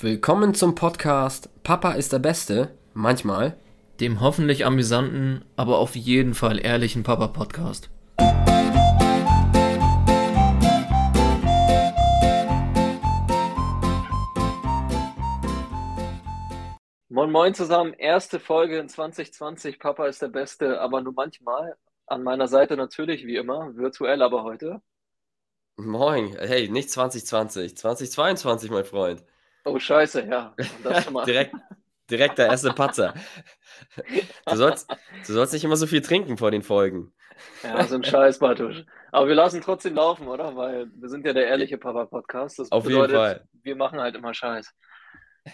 Willkommen zum Podcast Papa ist der Beste, manchmal. Dem hoffentlich amüsanten, aber auf jeden Fall ehrlichen Papa-Podcast. Moin Moin zusammen, erste Folge in 2020. Papa ist der Beste, aber nur manchmal. An meiner Seite natürlich, wie immer, virtuell aber heute. Moin, hey, nicht 2020, 2022, mein Freund. Oh, scheiße, ja. Direkt, direkt der erste Patzer. Du sollst, du sollst nicht immer so viel trinken vor den Folgen. Ja, so ein Scheiß, Bartusch. Aber wir lassen trotzdem laufen, oder? Weil wir sind ja der ehrliche Papa-Podcast. Das Auf bedeutet, jeden Fall. wir machen halt immer Scheiß.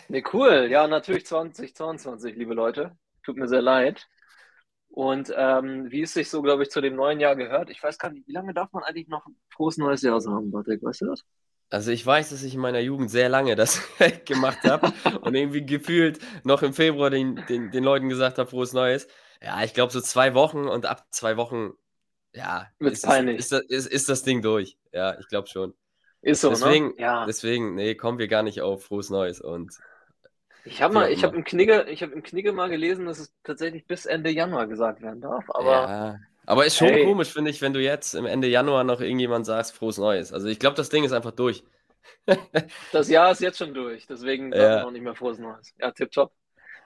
Nee, cool. Ja, natürlich 2022, liebe Leute. Tut mir sehr leid. Und ähm, wie es sich so, glaube ich, zu dem neuen Jahr gehört, ich weiß gar nicht, wie lange darf man eigentlich noch ein frohes neues Jahr sagen, Bartek? Weißt du das? Also ich weiß, dass ich in meiner Jugend sehr lange das gemacht habe und irgendwie gefühlt noch im Februar den, den, den Leuten gesagt habe, frohes Neues. Ja, ich glaube so zwei Wochen und ab zwei Wochen, ja, ist, peinlich. ist, das, ist, ist das Ding durch. Ja, ich glaube schon. Ist so, Deswegen, ne? Ja. deswegen, nee, kommen wir gar nicht auf frohes Neues und Ich habe mal, ich habe im Knigge, ich habe im Knigge mal gelesen, dass es tatsächlich bis Ende Januar gesagt werden darf. Aber ja. Aber ist schon Hey. komisch, finde ich, wenn du jetzt im Ende Januar noch irgendjemand sagst, frohes Neues. Also ich glaube, das Ding ist einfach durch. das Jahr ist jetzt schon durch, deswegen Ja. man auch nicht mehr frohes Neues. Ja, tipptopp.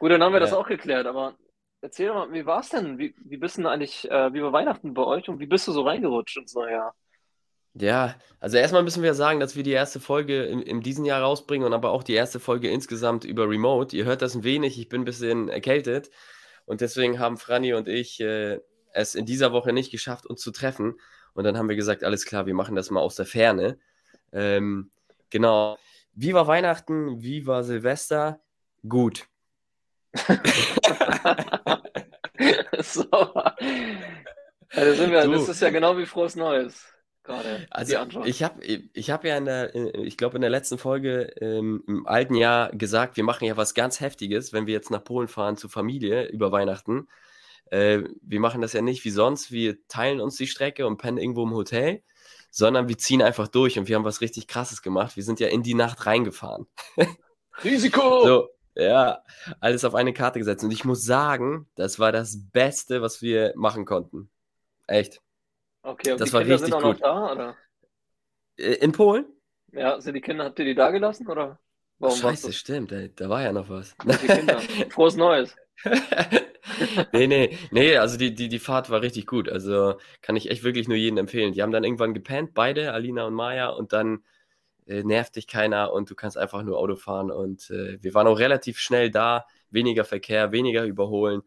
Gut, dann haben wir das Ja. auch geklärt, aber erzähl mal, wie war es denn? Wie, wie bist du denn eigentlich, äh, wie war Weihnachten bei euch und wie bist du so reingerutscht ins neue Jahr? Ja, also erstmal müssen wir sagen, dass wir die erste Folge in, in diesem Jahr rausbringen und aber auch die erste Folge insgesamt über Remote. Ihr hört das ein wenig, ich bin ein bisschen erkältet und deswegen haben Franny und ich äh, es in dieser Woche nicht geschafft, uns zu treffen. Und dann haben wir gesagt, alles klar, wir machen das mal aus der Ferne. Ähm, genau. Wie war Weihnachten? Wie war Silvester? Gut. So. Ja, sind wir, Du. das ist ja genau wie frohes Neues. Gerade Also ich habe ich hab ja in der, ich glaube in der letzten Folge ähm, im alten Jahr gesagt, wir machen ja was ganz Heftiges, wenn wir jetzt nach Polen fahren zur Familie über Weihnachten. Äh, wir machen das ja nicht wie sonst, wir teilen uns die Strecke und pennen irgendwo im Hotel, sondern wir ziehen einfach durch und wir haben was richtig Krasses gemacht. Wir sind ja in die Nacht reingefahren. Risiko! So, ja, alles auf eine Karte gesetzt. Und ich muss sagen, das war das Beste, was wir machen konnten. Echt. Okay, und das die war Kinder richtig sind auch gut. noch da, oder? Äh, In Polen? Ja, sind die Kinder, habt ihr die da gelassen, oder? Warum Scheiße, stimmt, ey, da war ja noch was. Frohes Neues. nee, nee, nee, also die, die, die Fahrt war richtig gut. Also kann ich echt wirklich nur jedem empfehlen. Die haben dann irgendwann gepennt, beide, Alina und Maya, und dann äh, nervt dich keiner und du kannst einfach nur Auto fahren. Und äh, wir waren auch relativ schnell da, weniger Verkehr, weniger überholen.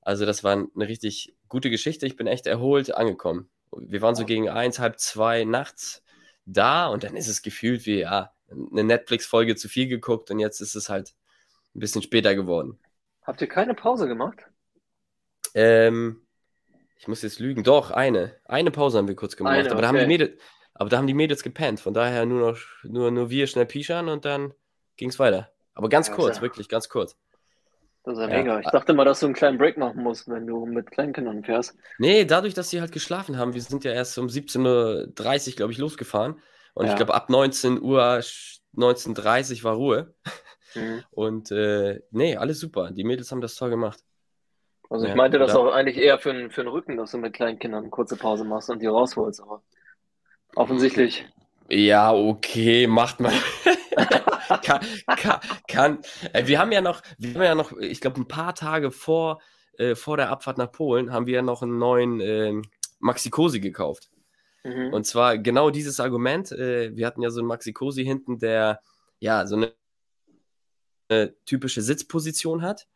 Also das war eine richtig gute Geschichte. Ich bin echt erholt angekommen. Wir waren so gegen eins, halb zwei nachts da und dann ist es gefühlt wie, ja, eine Netflix-Folge zu viel geguckt und jetzt ist es halt ein bisschen später geworden. Habt ihr keine Pause gemacht? Ähm, ich muss jetzt lügen. Doch, eine. Eine Pause haben wir kurz gemacht. Eine, aber, da haben die okay. Mädels, aber da haben die Mädels gepennt. Von daher nur noch nur, nur wir schnell pischern und dann ging es weiter. Aber ganz Ja, kurz, sehr. wirklich ganz kurz. Das ist ja, Ja. mega. Ich dachte mal, dass du einen kleinen Break machen musst, wenn du mit Kleinkindern fährst. Nee, dadurch, dass sie halt geschlafen haben, wir sind ja erst um 17.30 Uhr, glaube ich, losgefahren. Und Ja. ich glaube, ab 19 Uhr, 19.30 Uhr war Ruhe. Mhm. Und äh, nee, alles super. Die Mädels haben das toll gemacht. Also ich Ja, meinte das da- auch eigentlich eher für, den- für den Rücken, dass du mit Kleinkindern eine kurze Pause machst und die rausholst, aber offensichtlich. Ja, okay, macht mal. kann, kann, kann. Äh, wir haben ja noch, wir haben ja noch, ich glaube, ein paar Tage vor, äh, vor der Abfahrt nach Polen haben wir ja noch einen neuen ähm, Maxi Cosi gekauft. Mhm. Und zwar genau dieses Argument. Äh, wir hatten ja so einen Maxi Cosi hinten, der ja so eine, eine typische Sitzposition hat.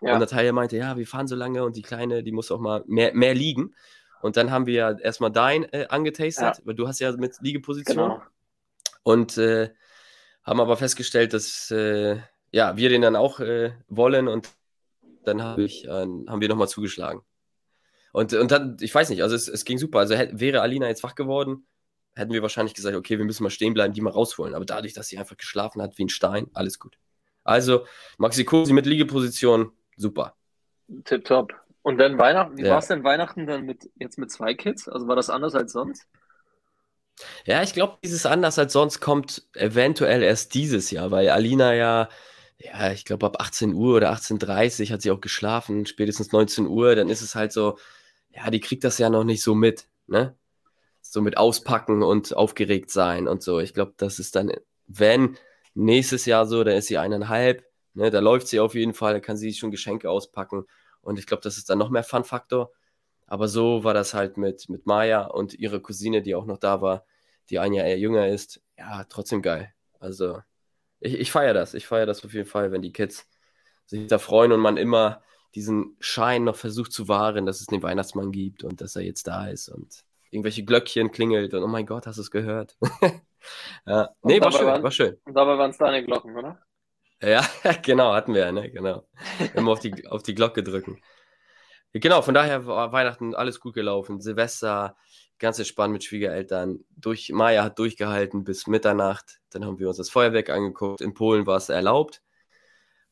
Ja. Und Natalia meinte, ja, wir fahren so lange und die Kleine, die muss auch mal mehr, mehr liegen. Und dann haben wir ja erstmal dein äh, angetastet, Ja. weil du hast ja mit Liegeposition. Genau. Und äh, haben aber festgestellt, dass äh, ja, wir den dann auch äh, wollen und dann hab ich, äh, haben wir nochmal zugeschlagen. Und, und dann, ich weiß nicht, also es, es ging super. Also hätt, wäre Alina jetzt wach geworden, hätten wir wahrscheinlich gesagt, okay, wir müssen mal stehen bleiben, die mal rausholen. Aber dadurch, dass sie einfach geschlafen hat wie ein Stein, alles gut. Also Maxi Cosi mit Liegeposition, super. Tipptopp. Und dann Weihnachten, wie Ja. war es denn Weihnachten dann mit jetzt mit zwei Kids? Also war das anders als sonst? Ja, ich glaube, dieses anders als sonst kommt eventuell erst dieses Jahr, weil Alina ja, ja, ich glaube, ab 18 Uhr oder 18.30 Uhr hat sie auch geschlafen, spätestens 19 Uhr, dann ist es halt so, ja, die kriegt das ja noch nicht so mit, ne? So mit auspacken und aufgeregt sein und so. Ich glaube, das ist dann, wenn nächstes Jahr so, da ist sie eineinhalb, ne, da läuft sie auf jeden Fall, da kann sie schon Geschenke auspacken und ich glaube, das ist dann noch mehr Fun-Faktor. Aber so war das halt mit, mit Maya und ihre Cousine, die auch noch da war, die ein Jahr eher jünger ist. Ja, trotzdem geil. Also, ich, ich feiere das. Ich feiere das auf jeden Fall, wenn die Kids sich da freuen und man immer diesen Schein noch versucht zu wahren, dass es den Weihnachtsmann gibt und dass er jetzt da ist und irgendwelche Glöckchen klingelt und oh mein Gott, hast du es gehört? ja. Nee, war schön, waren, war schön. Und dabei waren es deine Glocken, oder? Ja, genau, hatten wir, ne? Genau. Immer auf die, auf die Glocke drücken. Genau, von daher war Weihnachten alles gut gelaufen. Silvester ganz entspannt mit Schwiegereltern. Durch, Maya hat durchgehalten bis Mitternacht. Dann haben wir uns das Feuerwerk angeguckt. In Polen war es erlaubt.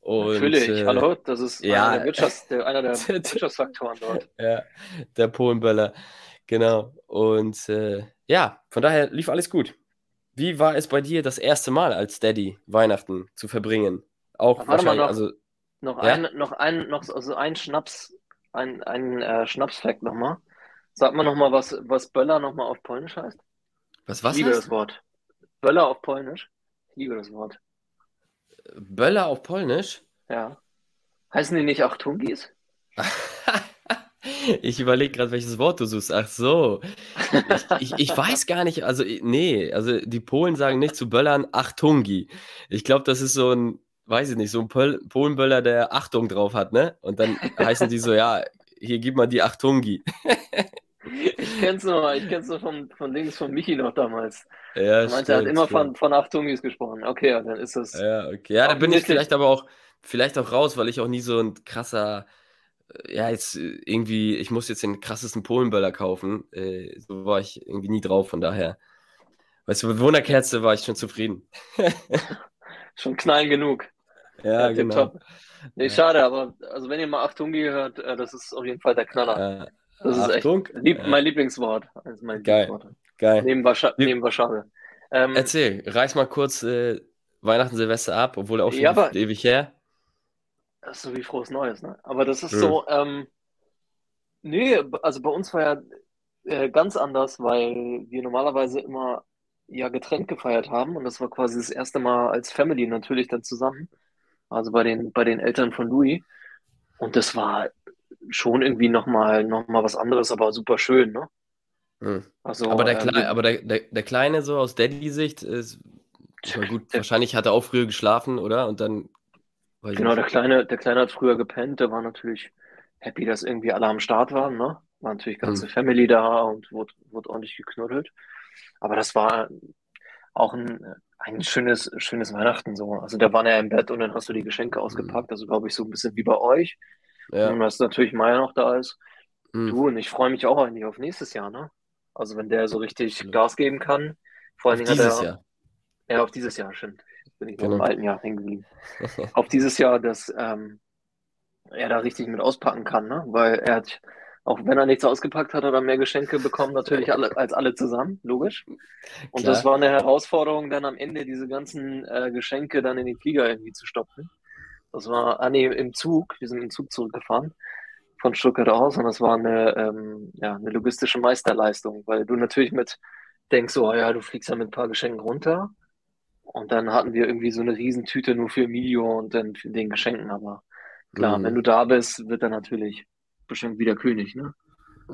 Und, Natürlich, äh, hallo, das ist ja, einer, der, Wirtschafts-, der, einer der Wirtschaftsfaktoren dort. Ja, der Polenböller, genau. Und äh, ja, von daher lief alles gut. Wie war es bei dir, das erste Mal als Daddy Weihnachten zu verbringen? Auch Warte wahrscheinlich, noch, also noch ja? ein, noch ein, noch also ein Schnaps ein, ein äh, Schnapsfact nochmal. Sag mal nochmal, was, was Böller nochmal auf Polnisch heißt. Was, was? Ich liebe das Wort. Böller auf Polnisch. Ich liebe das Wort. Böller auf Polnisch? Ja. Heißen die nicht Achtungis? ich überlege gerade, welches Wort du suchst. Ach so. Ich, ich, ich, weiß gar nicht, also nee, also die Polen sagen nicht zu Böllern Achtungi. Ich glaube, das ist so ein weiß ich nicht, so ein Pol Polenböller, der Achtung drauf hat, ne? Und dann heißen die so, ja, hier gib mal die Achtungi. ich kenn's noch, ich kenn's noch von, von Dings von Michi noch damals. Ja, er meinte, er hat immer von, von Achtungis gesprochen. Okay, dann ist das. Ja, okay. Ja, da bin ich vielleicht aber auch, vielleicht auch raus, weil ich auch nie so ein krasser, ja, jetzt irgendwie, ich muss jetzt den krassesten Polenböller kaufen. Äh, so war ich irgendwie nie drauf, von daher. Weißt du, mit Wunderkerze war ich schon zufrieden. schon knallen genug. Ja, ja genau. Nee, ja. schade, aber also wenn ihr mal Achtungi hört, äh, das ist auf jeden Fall der Knaller. Das ist Achtung. echt lieb, mein Lieblingswort. Also mein Geil. Lieblingswort. Geil. Neben, Wascha neben Warschau. Ähm, Erzähl, reiß mal kurz äh, Weihnachten, Silvester ab, obwohl auch schon ja, aber, ewig her. Das ist so wie frohes Neues, ne? Aber das ist hm. so, ähm, nee, also bei uns war ja äh, ganz anders, weil wir normalerweise immer ja getrennt gefeiert haben und das war quasi das erste Mal als Family natürlich dann zusammen. Also bei den, bei den Eltern von Louis. Und das war schon irgendwie nochmal noch mal was anderes, aber super schön, ne? Hm. Also, aber der, Kle ähm, aber der, der, der Kleine so aus Daddy-Sicht ist gut, wahrscheinlich hat er auch früher geschlafen, oder? Und dann. Genau, der Kleine, der Kleine hat früher gepennt, der war natürlich happy, dass irgendwie alle am Start waren, ne? War natürlich ganze hm. Family da und wurde, wurde ordentlich geknuddelt. Aber das war auch ein, ein schönes, schönes Weihnachten so. Also da waren ja im Bett und dann hast du die Geschenke ausgepackt. Also glaube ich so ein bisschen wie bei euch. Ja. Und dass natürlich Maya noch da ist. Mhm. Du und ich freue mich auch eigentlich auf nächstes Jahr, ne? Also wenn der so richtig Gas geben kann. Vor allem hat er. Jahr. Ja, auf dieses Jahr, stimmt. Bin ich genau. im alten Jahr hängen geblieben. auf dieses Jahr, dass ähm, er da richtig mit auspacken kann, ne? Weil er hat auch wenn er nichts ausgepackt hat, hat er mehr Geschenke bekommen, natürlich alle, als alle zusammen, logisch. Und Klar. das war eine Herausforderung, dann am Ende diese ganzen äh, Geschenke dann in den Flieger irgendwie zu stopfen. Das war, ah nee, im Zug, wir sind im Zug zurückgefahren von Stuttgart aus und das war eine, ähm, ja, eine logistische Meisterleistung, weil du natürlich mit denkst, so, oh ja, du fliegst ja mit ein paar Geschenken runter und dann hatten wir irgendwie so eine Riesentüte nur für Emilio und dann für den Geschenken, aber klar, mhm. wenn du da bist, wird er natürlich bestimmt wieder König, ne?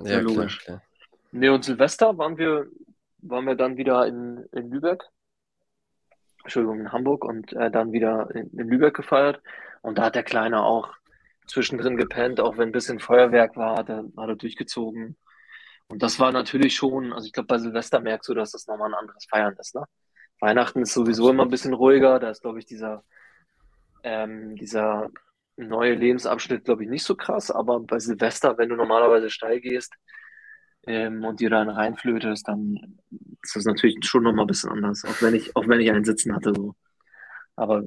Ja, logisch. Klar, klar. Nee, und Silvester waren wir, waren wir dann wieder in, in Lübeck. Entschuldigung, in Hamburg und äh, dann wieder in, in Lübeck gefeiert. Und da hat der Kleine auch zwischendrin gepennt, auch wenn ein bisschen Feuerwerk war, hat er, hat er durchgezogen. Und das war natürlich schon, also ich glaube, bei Silvester merkst du, dass das nochmal ein anderes Feiern ist, ne? Weihnachten ist sowieso immer ein bisschen ruhiger, da ist, glaube ich, dieser, ähm, dieser neue Lebensabschnitt, glaube ich, nicht so krass, aber bei Silvester, wenn du normalerweise steil gehst ähm, und dir dann reinflötest, dann ist das natürlich schon nochmal ein bisschen anders, auch wenn ich, auch wenn ich einen Sitzen hatte. So. Aber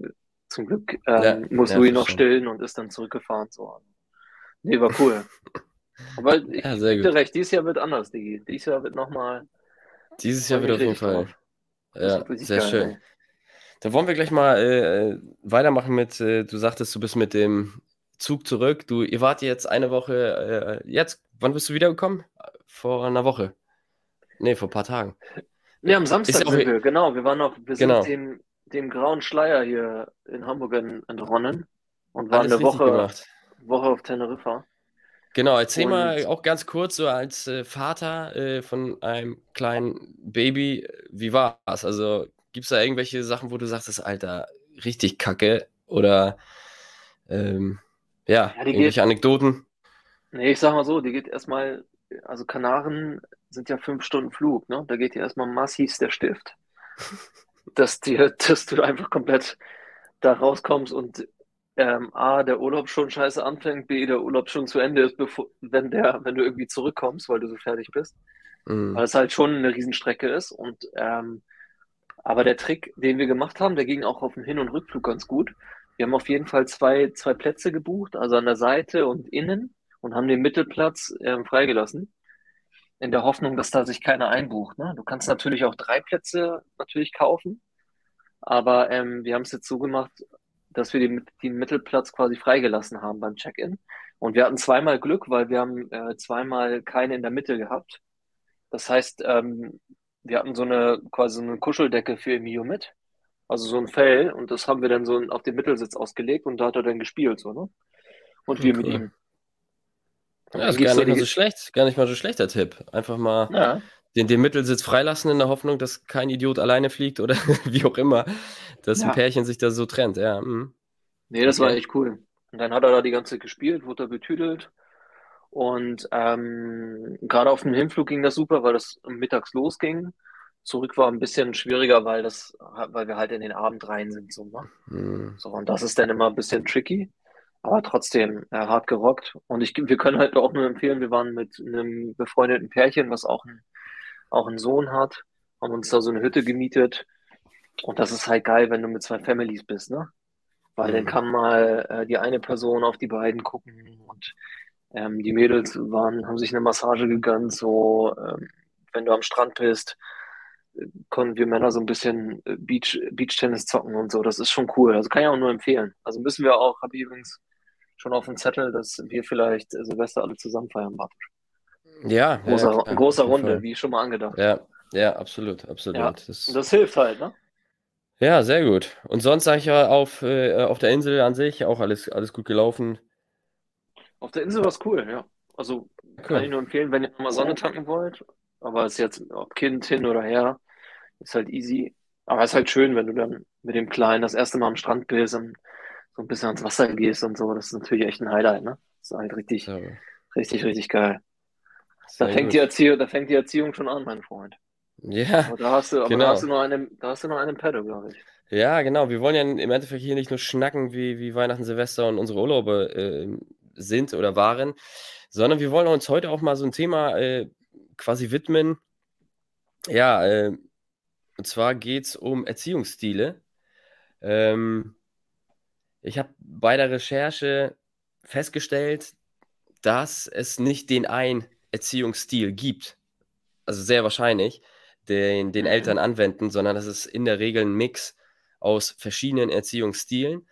zum Glück ähm, ja, muss ja, Louis noch stillen und ist dann zurückgefahren. So. Nee, war cool. Aber ich ja, sehr recht, dieses Jahr wird anders, Digi. Dieses Jahr wird nochmal Dieses Jahr wird auf jeden Fall. drauf. Ja, sehr geil, schön. ey. Da wollen wir gleich mal äh, weitermachen mit, äh, du sagtest, du bist mit dem Zug zurück. Du, ihr wart jetzt eine Woche, äh, jetzt, wann bist du wiedergekommen? Vor einer Woche. Nee, vor ein paar Tagen. Nee, am Samstag sind wir, genau. Wir waren noch, wir sind genau, dem, dem grauen Schleier hier in Hamburg en- entronnen und waren eine Woche, gemacht. Woche auf Teneriffa. Genau, erzähl mal Und auch ganz kurz, so als äh, Vater äh, von einem kleinen Baby, wie war es? Also gibt es da irgendwelche Sachen, wo du sagst, Alter, richtig kacke? Oder ähm, ja, ja, die geht, irgendwelche Anekdoten? nee, ich sag mal so, die geht erstmal, also Kanaren sind ja fünf Stunden Flug, ne? Da geht dir erstmal massiv der Stift, dass dir, dass du einfach komplett da rauskommst und ähm, A, der Urlaub schon scheiße anfängt, B, der Urlaub schon zu Ende ist, bevor, wenn der, wenn du irgendwie zurückkommst, weil du so fertig bist. Weil Mhm. es halt schon eine Riesenstrecke ist. Und ähm, aber der Trick, den wir gemacht haben, der ging auch auf dem Hin- und Rückflug ganz gut. Wir haben auf jeden Fall zwei, zwei Plätze gebucht, also an der Seite und innen, und haben den Mittelplatz ähm, freigelassen, in der Hoffnung, dass da sich keiner einbucht. Ne? Du kannst natürlich auch drei Plätze natürlich kaufen, aber ähm, wir haben es jetzt so gemacht, dass wir den, den Mittelplatz quasi freigelassen haben beim Check-in. Und wir hatten zweimal Glück, weil wir haben äh, zweimal keine in der Mitte gehabt. Das heißt, ähm, wir hatten so eine quasi so eine Kuscheldecke für Emilio mit, also so ein Fell, und das haben wir dann so auf den Mittelsitz ausgelegt und da hat er dann gespielt, so, ne? Und wir mit Cool. ihm. Und Ja, ist gar nicht mal so schlecht, gar nicht mal so schlechter Tipp. Einfach mal ja, den, den Mittelsitz freilassen in der Hoffnung, dass kein Idiot alleine fliegt oder wie auch immer, dass ein ja. Pärchen sich da so trennt. Ja, mhm. Nee, das war okay. echt cool. Und dann hat er da die ganze Zeit gespielt, wurde da betüdelt. Und ähm, gerade auf dem Hinflug ging das super, weil das mittags losging. Zurück war ein bisschen schwieriger, weil das, weil wir halt in den Abend rein sind, so, ne? Mhm. So, und das ist dann immer ein bisschen tricky, aber trotzdem äh, hart gerockt. Und ich, wir können halt auch nur empfehlen, wir waren mit einem befreundeten Pärchen, was auch, ein, auch einen Sohn hat, haben uns da so eine Hütte gemietet. Und das ist halt geil, wenn du mit zwei Families bist, ne? Weil dann Mhm. kann mal äh, die eine Person auf die beiden gucken und ähm, die Mädels waren, haben sich eine Massage gegönnt, so ähm, wenn du am Strand bist, äh, konnten wir Männer so ein bisschen äh, Beach, Beachtennis zocken und so. Das ist schon cool. Also kann ich auch nur empfehlen. Also müssen wir auch, habe ich übrigens schon auf dem Zettel, dass wir vielleicht äh, Silvester alle zusammen feiern, Bartosch. Ja, ja, ja, Großer, klar, großer Runde, Fall. wie schon mal angedacht. Ja, ja, absolut, Ja, absolut. und Das, das hilft halt, ne? ja, sehr gut. Und sonst sage ich ja auf, äh, auf der Insel an sich auch alles, alles gut gelaufen. Auf der Insel war es cool, ja. Also kann ich Cool. nur empfehlen, wenn ihr mal Sonne tanken wollt. Aber es ist jetzt, ob Kind hin oder her, ist halt easy. Aber es ist halt schön, wenn du dann mit dem Kleinen das erste Mal am Strand bist und so ein bisschen ans Wasser gehst und so. Das ist natürlich echt ein Highlight, ne? Das ist halt richtig, So, richtig, richtig geil. Da fängt die. Erziehung, da fängt die Erziehung schon an, mein Freund. Ja, Aber da hast du, aber da hast du genau. noch einen, da hast du noch einen Pedal, glaube ich. Ja, genau. Wir wollen ja im Endeffekt hier nicht nur schnacken, wie, wie Weihnachten, Silvester und unsere Urlaube äh, sind oder waren, sondern wir wollen uns heute auch mal so ein Thema äh, quasi widmen. Ja, äh, und zwar geht es um Erziehungsstile. Ähm, ich habe bei der Recherche festgestellt, dass es nicht den einen Erziehungsstil gibt. Also sehr wahrscheinlich, den, den Mhm. Eltern anwenden, sondern das ist in der Regel ein Mix aus verschiedenen Erziehungsstilen.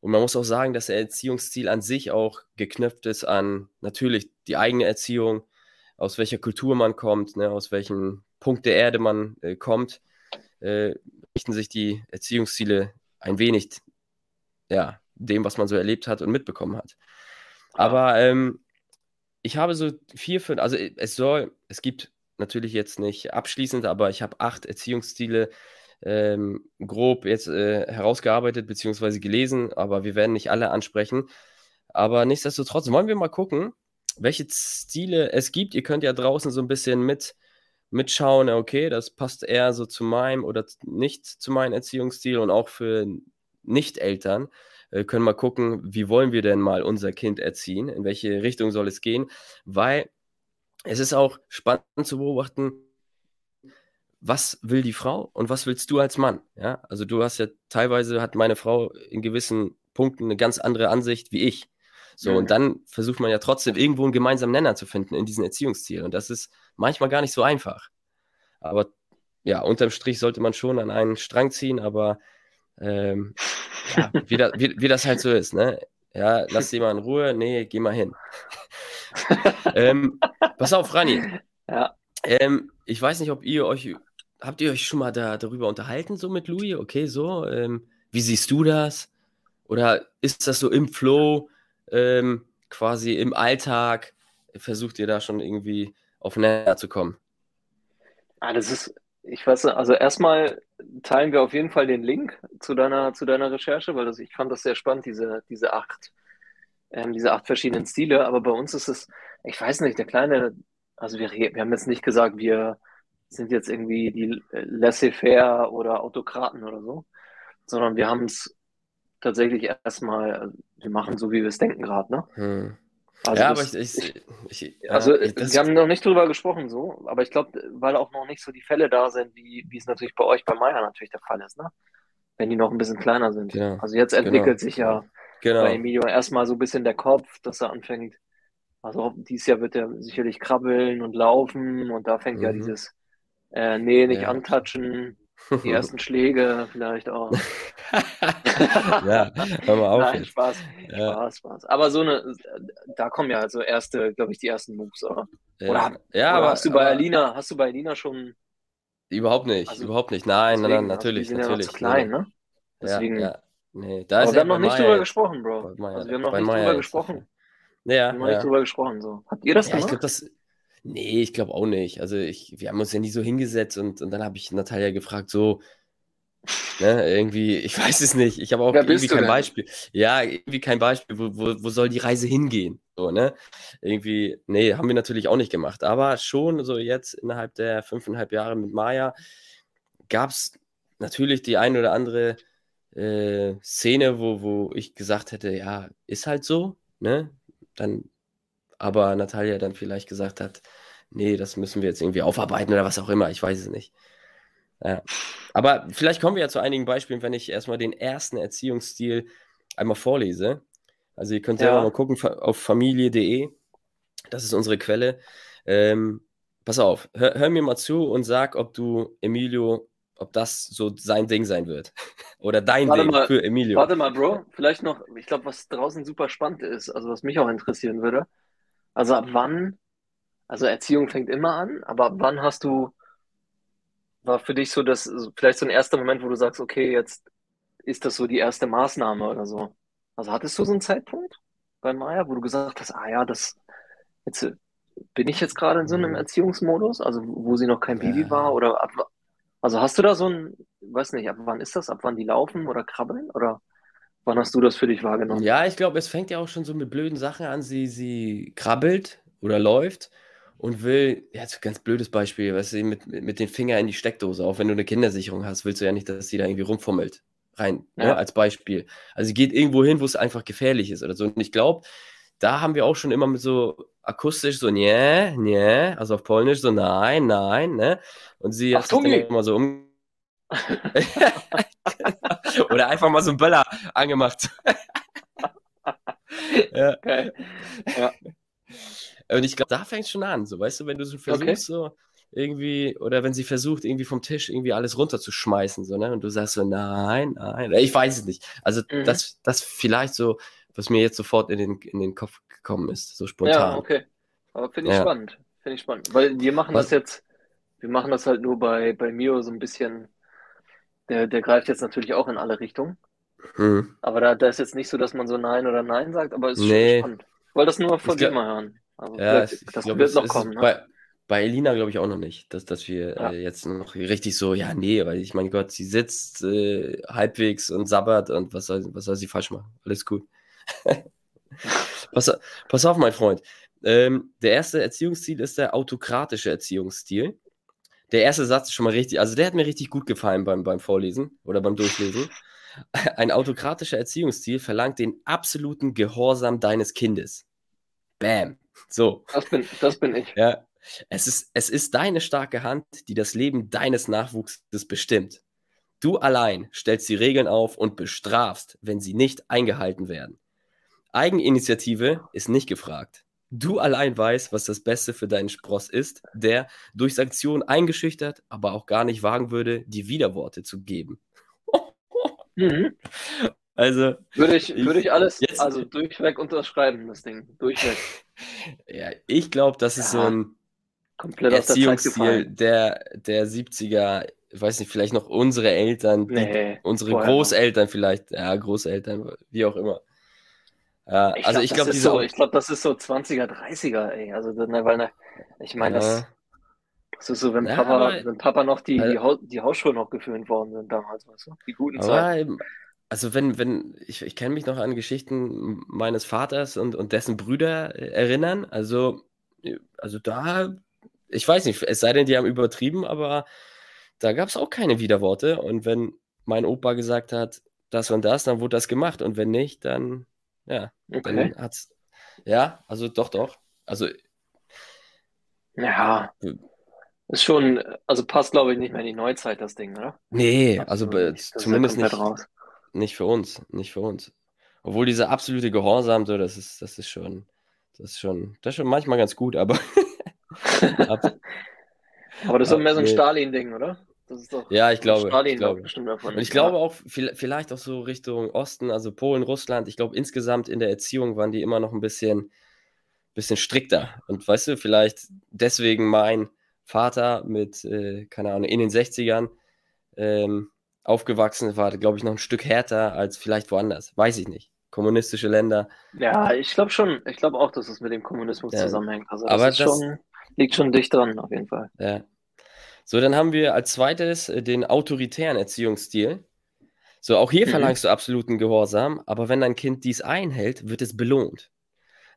Und man muss auch sagen, dass der Erziehungsstil an sich auch geknüpft ist an natürlich die eigene Erziehung, aus welcher Kultur man kommt, ne, aus welchem Punkt der Erde man äh, kommt, äh, richten sich die Erziehungsstile ein wenig ja, dem, was man so erlebt hat und mitbekommen hat. Aber ähm, ich habe so vier, fünf, also äh, es soll, es gibt natürlich jetzt nicht abschließend, aber ich habe acht Erziehungsstile ähm, grob jetzt äh, herausgearbeitet bzw. gelesen, aber wir werden nicht alle ansprechen. Aber nichtsdestotrotz wollen wir mal gucken, welche Stile es gibt. Ihr könnt ja draußen so ein bisschen mit mitschauen, okay, das passt eher so zu meinem oder nicht zu meinem Erziehungsstil und auch für Nicht-Eltern äh, können mal gucken, wie wollen wir denn mal unser Kind erziehen, in welche Richtung soll es gehen, weil es ist auch spannend zu beobachten, was will die Frau und was willst du als Mann? Ja, also du hast ja teilweise hat meine Frau in gewissen Punkten eine ganz andere Ansicht wie ich. So, Mhm. und dann versucht man ja trotzdem irgendwo einen gemeinsamen Nenner zu finden in diesen Erziehungszielen. Und das ist manchmal gar nicht so einfach. Aber ja, unterm Strich sollte man schon an einen Strang ziehen, aber ähm, ja, wie, da, wie, wie, das halt so ist, ne? Ja, lass sie mal in Ruhe, nee, geh mal hin. ähm, pass auf, Rani. Ja. Ähm, ich weiß nicht, ob ihr euch, habt ihr euch schon mal da, darüber unterhalten, so mit Louis? Okay, so. Ähm, wie siehst du das? Oder ist das so im Flow, ähm, quasi im Alltag? Versucht ihr da schon irgendwie aufeinander zu kommen? Ah, das ist, ich weiß, also erstmal teilen wir auf jeden Fall den Link zu deiner, zu deiner Recherche, weil das, ich fand das sehr spannend, diese, diese acht, ähm, diese acht verschiedenen Stile. Aber bei uns ist es, ich weiß nicht, der kleine, also wir, wir haben jetzt nicht gesagt, wir sind jetzt irgendwie die laissez-faire oder Autokraten oder so, sondern wir haben es tatsächlich erstmal, wir machen so, wie wir es denken gerade, ne? Hm. Also ja, aber ich, ich, ich, ja, also das, wir haben noch nicht drüber gesprochen, so, aber ich glaube, weil auch noch nicht so die Fälle da sind, wie, wie es natürlich bei euch bei Meier natürlich der Fall ist, ne? Wenn die noch ein bisschen kleiner sind. Genau, Also jetzt entwickelt genau, sich ja genau. bei Emilio erstmal so ein bisschen der Kopf, dass er anfängt. Also dieses Jahr wird er sicherlich krabbeln und laufen und da fängt ja Mhm. dieses äh, nee, nicht Ja. antatschen, die ersten Schläge vielleicht auch. ja, hör mal auf Nein, jetzt. Spaß, Ja, Spaß, Spaß. Aber so eine, da kommen ja also erste, glaube ich, die ersten Moves, oder? ja, Oder, ja, oder aber, hast du bei aber Alina, hast du bei Alina schon, überhaupt nicht, Also, überhaupt nicht. Nein, nein, deswegen, nein, also natürlich, sind ja natürlich. zu klein, ne? Ja, Deswegen, ja. Nee, da aber ist wir ja haben noch nicht Maya drüber gesprochen, Bro. Also wir haben noch nicht Maya drüber gesprochen. Ja, Wir haben noch nicht ja. drüber gesprochen, so. Habt ihr das Ja, ich gemacht? glaube, das. Nee, ich glaube auch nicht. Also ich, wir haben uns ja nie so hingesetzt und, und dann habe ich Natalia gefragt, so, ne, irgendwie, ich weiß es nicht. Ich habe auch irgendwie kein denn? Beispiel. Ja, irgendwie kein Beispiel, wo, wo, wo soll die Reise hingehen? So, ne? Irgendwie, nee, haben wir natürlich auch nicht gemacht. Aber schon so jetzt innerhalb der fünfeinhalb Jahre mit Maya gab es natürlich die ein oder andere äh, Szene, wo, wo ich gesagt hätte, ja, ist halt so, ne? Dann, aber Natalia dann vielleicht gesagt hat, nee, das müssen wir jetzt irgendwie aufarbeiten oder was auch immer, ich weiß es nicht. Ja. Aber vielleicht kommen wir ja zu einigen Beispielen, wenn ich erstmal den ersten Erziehungsstil einmal vorlese. Also ihr könnt Ja. selber mal gucken auf familie.de. Das ist unsere Quelle. Ähm, pass auf, hör, hör mir mal zu und sag, ob du Emilio, ob das so sein Ding sein wird. Oder dein Warte Ding mal, für Emilio. Warte mal, Bro, vielleicht noch, ich glaube, was draußen super spannend ist, also was mich auch interessieren würde. Also ab wann, also Erziehung fängt immer an, aber ab wann hast du, war für dich so das, vielleicht so ein erster Moment, wo du sagst, okay, jetzt ist das so die erste Maßnahme oder so. Also hattest du so einen Zeitpunkt bei Maya, wo du gesagt hast, ah ja, das, jetzt äh, bin ich jetzt gerade in so einem Mhm. Erziehungsmodus, also wo sie noch kein Baby Ja. war oder ab, also hast du da so ein, weiß nicht, ab wann ist das, ab wann die laufen oder krabbeln oder wann hast du das für dich wahrgenommen? Ja, ich glaube, es fängt ja auch schon so mit blöden Sachen an. Sie, sie krabbelt oder läuft und will, ja, jetzt ein ganz blödes Beispiel, weißt du, mit, mit den Fingern in die Steckdose. Auch wenn du eine Kindersicherung hast, willst du ja nicht, dass sie da irgendwie rumfummelt. Rein, ne, Ja. als Beispiel. Also sie geht irgendwo hin, wo es einfach gefährlich ist oder so. Und ich glaube, da haben wir auch schon immer mit so akustisch so, nee, nee, also auf Polnisch so, nein, nein, ne? Und sie hat sich dann Achtungi. immer so um. Oder einfach mal so einen Böller angemacht. ja. Geil. Und ich glaube, da fängt es schon an, so, weißt du, wenn du so versuchst, Okay. so irgendwie, oder wenn sie versucht, irgendwie vom Tisch irgendwie alles runterzuschmeißen, so, ne? Und du sagst so, nein, nein, ich weiß es nicht. Also, Mhm. das, das vielleicht so, was mir jetzt sofort in den, in den Kopf gekommen ist, so Ja, spontan. okay. Aber finde ich Ja. spannend. Finde ich spannend. Weil wir machen Was- das jetzt, wir machen das halt nur bei, bei Mio so ein bisschen, der, der greift jetzt natürlich auch in alle Richtungen. Hm. Aber da, da ist jetzt nicht so, dass man so Nein oder Nein sagt, aber es ist Nee. schon spannend. Ich wollte das nur von dir glaub- mal hören. Also Ja, vielleicht, ich, das glaube, wird es, noch kommen, ne? bei, bei Elina glaube ich auch noch nicht, dass, dass wir Ja. äh, jetzt noch richtig so, ja, nee, weil ich meine Gott, sie sitzt äh, halbwegs und sabbert und was soll, was soll sie falsch machen? Alles gut. pass, pass auf, mein Freund. Ähm, der erste Erziehungsstil ist der autokratische Erziehungsstil. Der erste Satz ist schon mal richtig, also der hat mir richtig gut gefallen beim, beim Vorlesen oder beim Durchlesen. Ein autokratischer Erziehungsstil verlangt den absoluten Gehorsam deines Kindes. Bam. So. Das bin, das bin ich. Ja, es ist, es ist deine starke Hand, die das Leben deines Nachwuchses bestimmt. Du allein stellst die Regeln auf und bestrafst, wenn sie nicht eingehalten werden. Eigeninitiative ist nicht gefragt. Du allein weißt, was das Beste für deinen Spross ist, der durch Sanktionen eingeschüchtert, aber auch gar nicht wagen würde, die Widerworte zu geben. Mhm. Also, Würde ich, würde ich alles, jetzt- also durchweg unterschreiben, das Ding. Durchweg. ja, ich glaube, das ist so Ja, ein Komplett Erziehungsstil der, der 70er, ich weiß nicht, vielleicht noch unsere Eltern, die, Nee, unsere vorher noch. Großeltern vielleicht, ja, Großeltern, wie auch immer. Ja, Ich also glaub, ich das glaube, so, ich glaube, das ist so 20er, 30er, ey. Also, ne, weil, ne, ich meine, das, Ja. das ist so, wenn Ja, Papa, aber- wenn Papa noch die, die, Also- Hau- die Hausschuhe noch geföhnt worden sind damals, weißt du? Die guten Zeiten. Also wenn, wenn, ich, ich kann mich noch an Geschichten meines Vaters und, und dessen Brüder äh, erinnern. Also, äh, also da, ich weiß nicht, es sei denn, die haben übertrieben, aber da gab es auch keine Widerworte. Und wenn mein Opa gesagt hat, das und das, dann wurde das gemacht. Und wenn nicht, dann, ja, Okay. dann hat's. Ja, also doch, doch. Also, Ja. Ist schon, also passt, glaube ich, nicht mehr in die Neuzeit, das Ding, oder? nee, also nicht. Ja zumindest nicht. raus. Nicht für uns, nicht für uns. Obwohl dieser absolute Gehorsam, so, das ist, das ist schon, das ist schon, das ist schon manchmal ganz gut, aber ab, Aber das ist doch mehr so ein. Stalin-Ding, oder? Das ist doch ja, ich glaube, ich glaube. bestimmt davon. Und ich glaube auch, viel- vielleicht auch so Richtung Osten, also Polen, Russland, ich glaube insgesamt in der Erziehung waren die immer noch ein bisschen, bisschen strikter. Und weißt du, vielleicht deswegen mein Vater mit, äh, keine Ahnung, in den 60ern ähm, aufgewachsen war, glaube ich, noch ein Stück härter als vielleicht woanders. Weiß ich nicht. Kommunistische Länder. Ja, ich glaube schon. Ich glaube auch, dass es mit dem Kommunismus Ja. zusammenhängt. Also das Aber ist das- schon, liegt schon dicht dran, auf jeden Fall. Ja. So, dann haben wir als zweites äh, den autoritären Erziehungsstil. So, auch hier Mhm. verlangst du absoluten Gehorsam, aber wenn dein Kind dies einhält, wird es belohnt.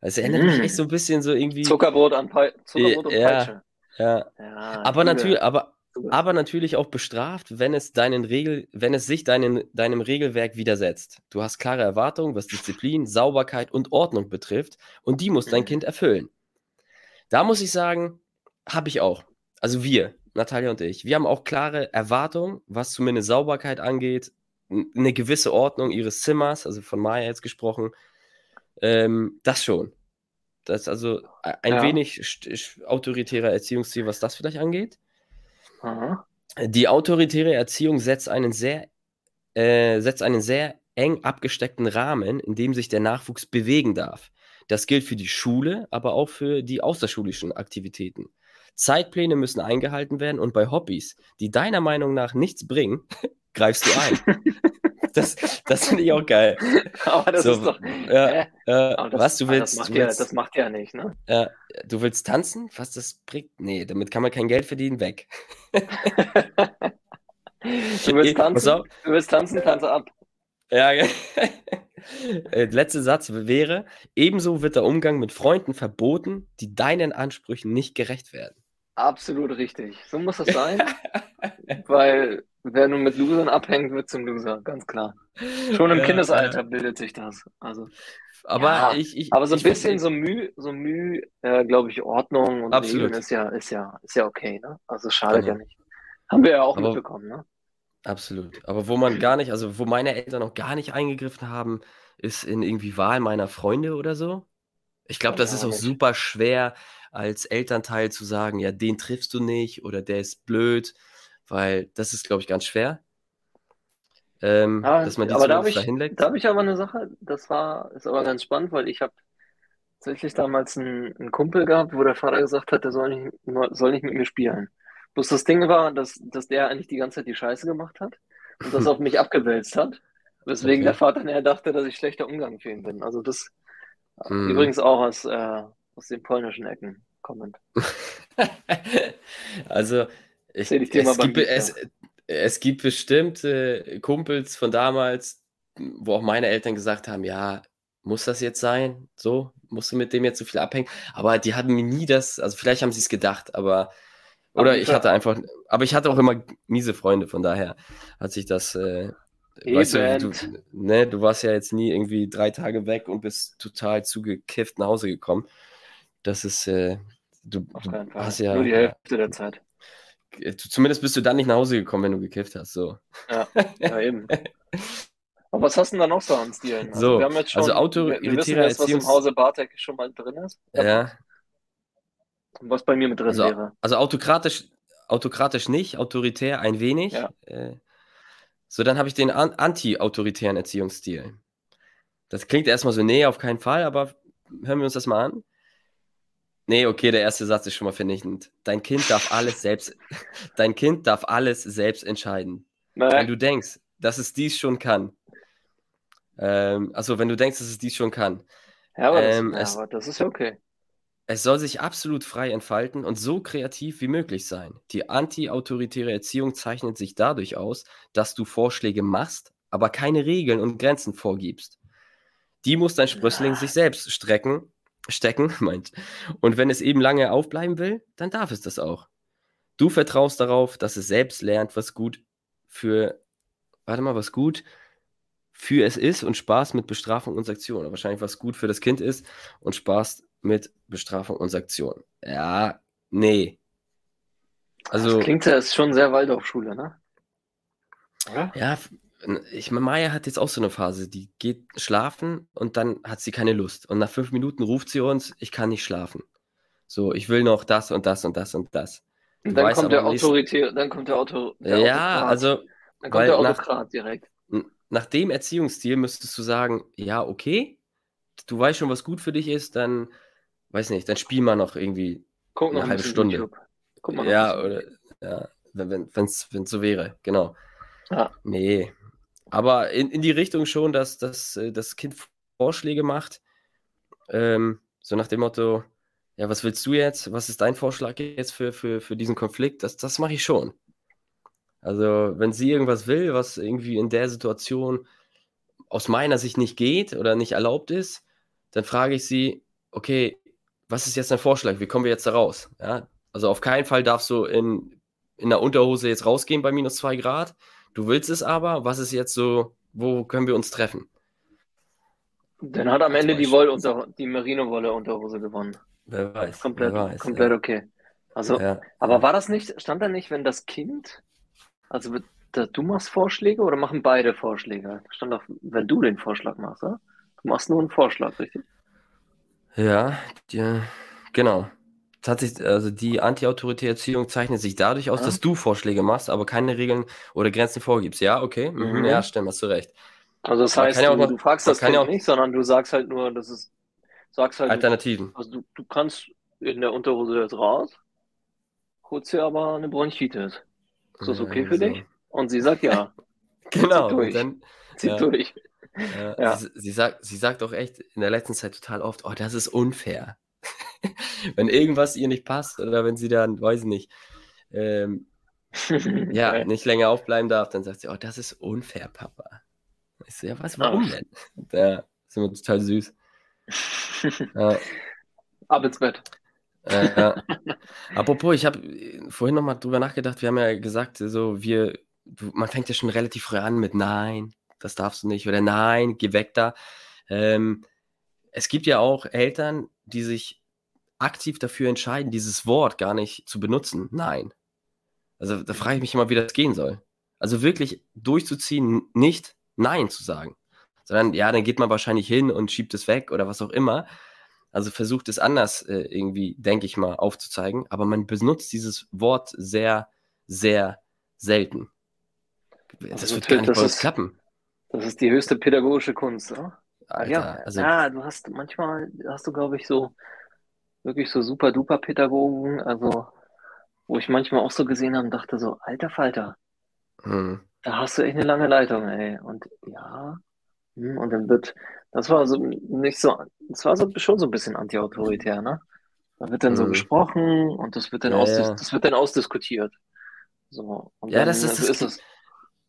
Das erinnert mich Mhm. echt so ein bisschen so irgendwie. Zuckerbrot an Pei Zuckerbrot und Ja. Peitsche. Ja, Ja, aber natürlich, aber, aber natürlich auch bestraft, wenn es deinen Regel, wenn es sich deinen, deinem Regelwerk widersetzt. Du hast klare Erwartungen, was Disziplin, Sauberkeit und Ordnung betrifft, und die muss dein Mhm. Kind erfüllen. Da muss ich sagen, habe ich auch. Also wir, Natalia und ich, wir haben auch klare Erwartungen, was zumindest Sauberkeit angeht, eine gewisse Ordnung ihres Zimmers, also von Maya jetzt gesprochen, ähm, das schon. Das ist also ein Ja. wenig autoritärer Erziehungsstil, was das vielleicht angeht. Aha. Die autoritäre Erziehung setzt einen sehr, äh, setzt einen sehr eng abgesteckten Rahmen, in dem sich der Nachwuchs bewegen darf. Das gilt für die Schule, aber auch für die außerschulischen Aktivitäten. Zeitpläne müssen eingehalten werden und bei Hobbys, die deiner Meinung nach nichts bringen, greifst du ein. das das finde ich auch geil. Aber das So, ist doch. ja? Äh, Aber das, was du willst, Das macht, du ja, willst, das macht ja nicht, ne? äh, du willst tanzen? Was das bringt? Nee, damit kann man kein Geld verdienen, weg. Du willst tanzen, du willst tanzen, tanze ab. Ja, Äh, letzter Satz wäre, ebenso wird der Umgang mit Freunden verboten, die deinen Ansprüchen nicht gerecht werden. Absolut richtig. So muss es sein. Weil wer nur mit Losern abhängt, wird zum Loser, ganz klar. Schon im Ja, Kindesalter bildet sich das. Also, Aber Ja, ich, ich, aber so ein ich bisschen so Mühe, so Mühe, äh, glaube ich, Ordnung und Absolut. Regeln ist ja, ist ja, ist ja okay, ne? Also schadet Genau. ja nicht. Haben wir ja auch Aber- mitbekommen, ne? Absolut. Aber wo man gar nicht, also wo meine Eltern noch gar nicht eingegriffen haben, ist in irgendwie Wahl meiner Freunde oder so. Ich glaube, das Ja, ist auch super schwer als Elternteil zu sagen, ja, den triffst du nicht oder der ist blöd, weil das ist, glaube ich, ganz schwer. Ähm, Ja, dass man die aber da habe ich, da ich aber eine Sache, das war, ist aber ganz spannend, weil ich habe tatsächlich damals einen, einen Kumpel gehabt, wo der Vater gesagt hat, der soll nicht, soll nicht mit mir spielen. Bloß das Ding war, dass, dass der eigentlich die ganze Zeit die Scheiße gemacht hat und das auf mich abgewälzt hat, weswegen Okay. der Vater nachher dachte, dass ich schlechter Umgang für ihn bin. Also das Mhm. übrigens auch aus, äh, aus den polnischen Ecken kommend. Also, ich, ich es, gibt, es, es gibt bestimmt äh, Kumpels von damals, wo auch meine Eltern gesagt haben, ja, muss das jetzt sein? So, musst du mit dem jetzt so viel abhängen? Aber die hatten mir nie das, also vielleicht haben sie es gedacht, aber oder ich hatte einfach, aber ich hatte auch immer miese Freunde, von daher hat sich das, äh, weißt du, du, ne, du warst ja jetzt nie irgendwie drei Tage weg und bist total zugekifft nach Hause gekommen. Das ist, äh, du, du hast ja, Nur die Hälfte der Zeit. ja, zumindest bist du dann nicht nach Hause gekommen, wenn du gekifft hast, so. Ja, ja eben. Aber was hast du denn da noch so an Stilen? So, wir haben jetzt schon, also wir, wir autoritäre wissen jetzt, was im Hause Bartek schon mal drin ist. Ja, Und was bei mir mit drin also, wäre. also autokratisch, autokratisch nicht, autoritär ein wenig. Ja. Äh, so, dann habe ich den an anti-autoritären Erziehungsstil. Das klingt erstmal so, nee, auf keinen Fall, aber hören wir uns das mal an. Nee, okay, der erste Satz ist schon mal vernichtend. Dein Kind darf alles selbst, dein Kind darf alles selbst entscheiden. Wenn Naja, du denkst, dass es dies schon kann. Ähm, also wenn du denkst, dass es dies schon kann. ja, aber, das, ähm, ja, es- aber das ist ja okay. Es soll sich absolut frei entfalten und so kreativ wie möglich sein. Die anti-autoritäre Erziehung zeichnet sich dadurch aus, dass du Vorschläge machst, aber keine Regeln und Grenzen vorgibst. Die muss dein Sprössling sich selbst strecken, stecken, meint. Und wenn es eben lange aufbleiben will, dann darf es das auch. Du vertraust darauf, dass es selbst lernt, was gut für, warte mal, was gut für es ist und Spaß mit Bestrafung und Sanktion. Oder wahrscheinlich was gut für das Kind ist und Spaß mit Bestrafung und Sanktion. Ja, nee. Also, das klingt ja schon sehr Waldorfschule, ne? Oder? ja, ich meine, Maya hat jetzt auch so eine Phase, die geht schlafen und dann hat sie keine Lust. Und nach fünf Minuten ruft sie uns, ich kann nicht schlafen. So, ich will noch das und das und das und das. Und dann kommt aber der nächsten- dann kommt der Auto, der Ja, Autokrat. also dann kommt der nach- direkt. nach dem Erziehungsstil müsstest du sagen, ja, okay, du weißt schon, was gut für dich ist, dann, weiß nicht, dann spiel mal noch irgendwie Guck noch eine ein halbe Stunde. YouTube. Guck mal noch Ja, oder ja, wenn es wenn, so wäre, genau. Ja. Nee. Aber in, in die Richtung schon, dass, dass äh, das Kind Vorschläge macht. Ähm, so nach dem Motto, ja, was willst du jetzt? Was ist dein Vorschlag jetzt für, für, für diesen Konflikt? Das, das mache ich schon. Also, wenn sie irgendwas will, was irgendwie in der Situation aus meiner Sicht nicht geht oder nicht erlaubt ist, dann frage ich sie, okay, was ist jetzt dein Vorschlag? Wie kommen wir jetzt da raus? Ja, also auf keinen Fall darfst du in, in der Unterhose jetzt rausgehen bei minus zwei Grad. Du willst es aber, was ist jetzt so, wo können wir uns treffen? Dann hat am Ende die. Wolle unter, die Merino-Wolle Unterhose gewonnen. Wer weiß. Komplett, wer weiß, komplett okay. Also, ja. aber war das nicht, stand da nicht, wenn das Kind, also du machst Vorschläge oder machen beide Vorschläge? Stand doch, wenn du den Vorschlag machst, oder? Du machst nur einen Vorschlag, richtig? Ja, die, genau. Tatsächlich, also die antiautoritäre Erziehung zeichnet sich dadurch aus, Ja. dass du Vorschläge machst, aber keine Regeln oder Grenzen vorgibst. Ja, okay. Mhm. Mhm. Ja, stimmt, hast du recht. Also das heißt, ja du, noch- du fragst das Kind ja nicht, sondern du sagst halt nur, das ist, sagst halt, Alternativen. also du, du kannst in der Unterhose jetzt raus, holst dir aber eine Bronchitis. Ist das okay für dich? Und sie sagt ja, Genau. Zieh durch. Dann, zieh durch. Sie, sie, sagt, sie sagt auch echt in der letzten Zeit total oft, oh, das ist unfair. wenn irgendwas ihr nicht passt oder wenn sie dann, weiß ich nicht, ähm, ja, nicht länger aufbleiben darf, dann sagt sie, oh, das ist unfair, Papa. Ich so, ja, was, warum denn? Ja, ist immer total süß. Ja, Ab ins Bett. äh, ja. Apropos, ich habe vorhin nochmal drüber nachgedacht, wir haben ja gesagt, so, wir, du, man fängt ja schon relativ früh an mit Nein, das darfst du nicht oder Nein, geh weg da. Ähm, es gibt ja auch Eltern, die sich aktiv dafür entscheiden, dieses Wort gar nicht zu benutzen. Nein. Also da frage ich mich immer, wie das gehen soll. Also wirklich durchzuziehen, nicht Nein zu sagen, sondern ja, dann geht man wahrscheinlich hin und schiebt es weg oder was auch immer. Also versucht es anders äh, irgendwie, denke ich mal, aufzuzeigen, aber man benutzt dieses Wort sehr, sehr selten. Das Also, wird gar nicht bei uns ist- klappen. Das ist die höchste pädagogische Kunst, oder? Alter, ja, also ja, du hast manchmal hast du, glaube ich, so wirklich so super duper Pädagogen, also wo ich manchmal auch so gesehen habe und dachte so, alter Falter, hm, da hast du echt eine lange Leitung, ey. Und ja, hm, und dann wird, das war so nicht so, das war so schon so ein bisschen antiautoritär, ne? Da wird dann so Mhm. gesprochen und das wird dann Ja, ja. das wird dann ausdiskutiert. So, Ja, dann das ist- das ist gibt- es.